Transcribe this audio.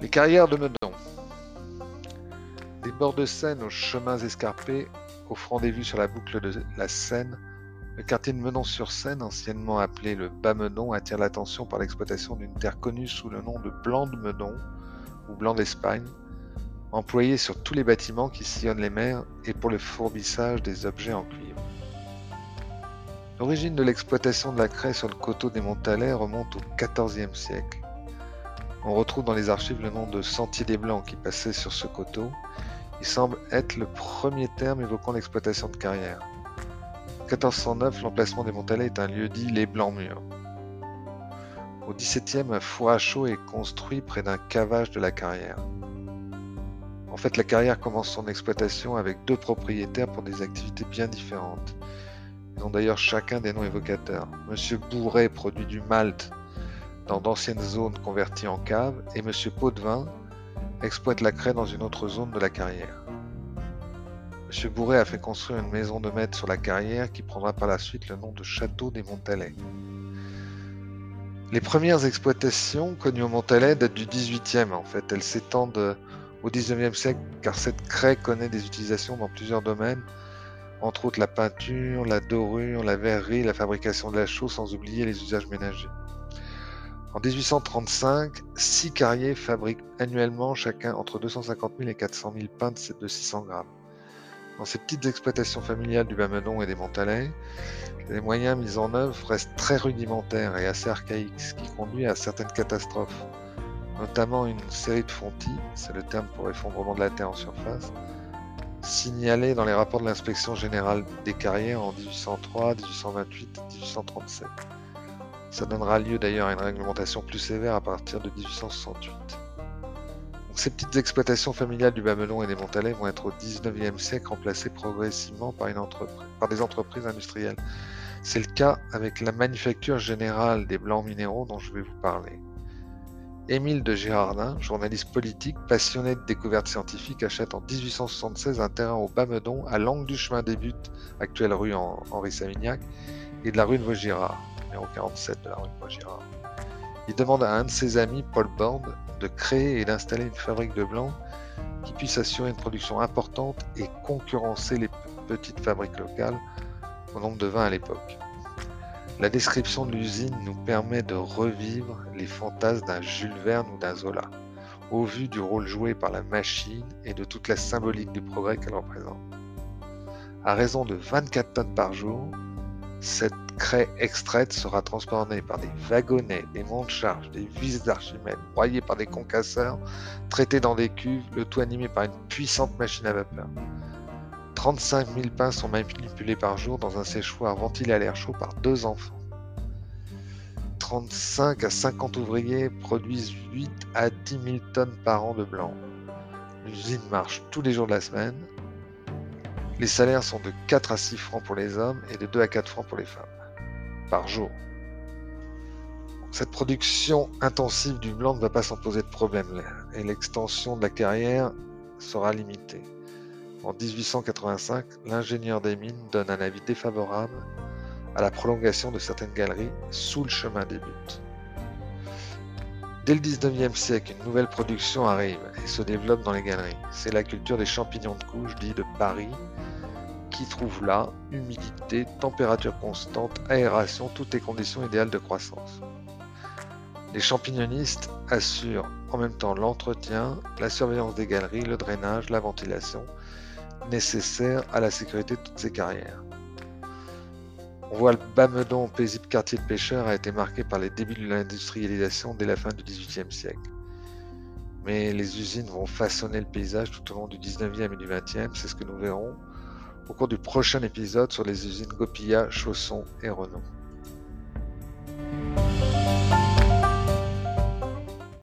Les carrières de Meudon. Des bords de Seine aux chemins escarpés, offrant des vues sur la boucle de la Seine, le quartier de Meudon-sur-Seine, anciennement appelé le Bas-Meudon, attire l'attention par l'exploitation d'une terre connue sous le nom de blanc de Meudon ou blanc d'Espagne, employée sur tous les bâtiments qui sillonnent les mers et pour le fourbissage des objets en cuivre. L'origine de l'exploitation de la craie sur le coteau des Montalais remonte au XIVe siècle. On retrouve dans les archives le nom de Sentier des Blancs qui passait sur ce coteau. Il semble être le premier terme évoquant l'exploitation de carrière. En 1409, l'emplacement des Montalais est un lieu dit les Blancs Murs. Au XVIIe, un four à chaud est construit près d'un cavage de la carrière. En fait, la carrière commence son exploitation avec deux propriétaires pour des activités bien différentes. Ils ont d'ailleurs chacun des noms évocateurs. Monsieur Bourret produit du malt dans d'anciennes zones converties en caves et Monsieur Potvin exploite la craie dans une autre zone de la carrière. Monsieur Bourret a fait construire une maison de maître sur la carrière qui prendra par la suite le nom de Château des Montalais. Les premières exploitations connues au Montalais datent du 18e en fait. Elles s'étendent au 19e siècle car cette craie connaît des utilisations dans plusieurs domaines entre autres la peinture, la dorure, la verrerie, la fabrication de la chaux, sans oublier les usages ménagers. En 1835, six carriers fabriquent annuellement chacun entre 250 000 et 400 000 pains de 600 grammes. Dans ces petites exploitations familiales du Bas-Meudon et des Montalais, les moyens mis en œuvre restent très rudimentaires et assez archaïques, ce qui conduit à certaines catastrophes, notamment une série de fontis, c'est le terme pour effondrement de la terre en surface, signalé dans les rapports de l'inspection générale des carrières en 1803, 1828 1837. Ça donnera lieu d'ailleurs à une réglementation plus sévère à partir de 1868. ces petites exploitations familiales du Bas-Melon et des Montalais vont être au 19e siècle remplacées progressivement par, des entreprises industrielles. C'est le cas avec la manufacture générale des blancs minéraux dont je vais vous parler. Émile de Girardin, journaliste politique passionné de découvertes scientifiques, achète en 1876 un terrain au Bas-Meudon, à l'angle du chemin des buts, actuelle rue Henri Savignac, et de la rue de Vaugirard, numéro 47 de la rue de Vaugirard. Il demande à un de ses amis, Paul Bond, de créer et d'installer une fabrique de blanc qui puisse assurer une production importante et concurrencer les petites fabriques locales au nombre de 20 à l'époque. La description de l'usine nous permet de revivre les fantasmes d'un Jules Verne ou d'un Zola, au vu du rôle joué par la machine et de toute la symbolique du progrès qu'elle représente. À raison de 24 tonnes par jour, cette craie extraite sera transportée par des wagonnets, des montes-charges, des vis d'Archimède, broyée par des concasseurs, traitée dans des cuves, le tout animé par une puissante machine à vapeur. 35 000 pains sont manipulés par jour dans un séchoir ventilé à l'air chaud par deux enfants. 35 à 50 ouvriers produisent 8 à 10 000 tonnes par an de blanc. L'usine marche tous les jours de la semaine. Les salaires sont de 4 à 6 francs pour les hommes et de 2 à 4 francs pour les femmes par jour. Cette production intensive du blanc ne va pas s'en poser de problème et l'extension de la carrière sera limitée. En 1885, l'ingénieur des mines donne un avis défavorable à la prolongation de certaines galeries sous le chemin des buts. Dès le 19e siècle, une nouvelle production arrive et se développe dans les galeries. C'est la culture des champignons de couche, dit de Paris, qui trouve là humidité, température constante, aération, toutes les conditions idéales de croissance. Les champignonistes assurent en même temps l'entretien, la surveillance des galeries, le drainage, la ventilation, nécessaire à la sécurité de toutes ces carrières. On voit le Bas-Meudon, paisible quartier de pêcheurs, a été marqué par les débuts de l'industrialisation dès la fin du XVIIIe siècle. Mais les usines vont façonner le paysage tout au long du XIXe et du XXe, c'est ce que nous verrons au cours du prochain épisode sur les usines Gopilla, Chausson et Renault.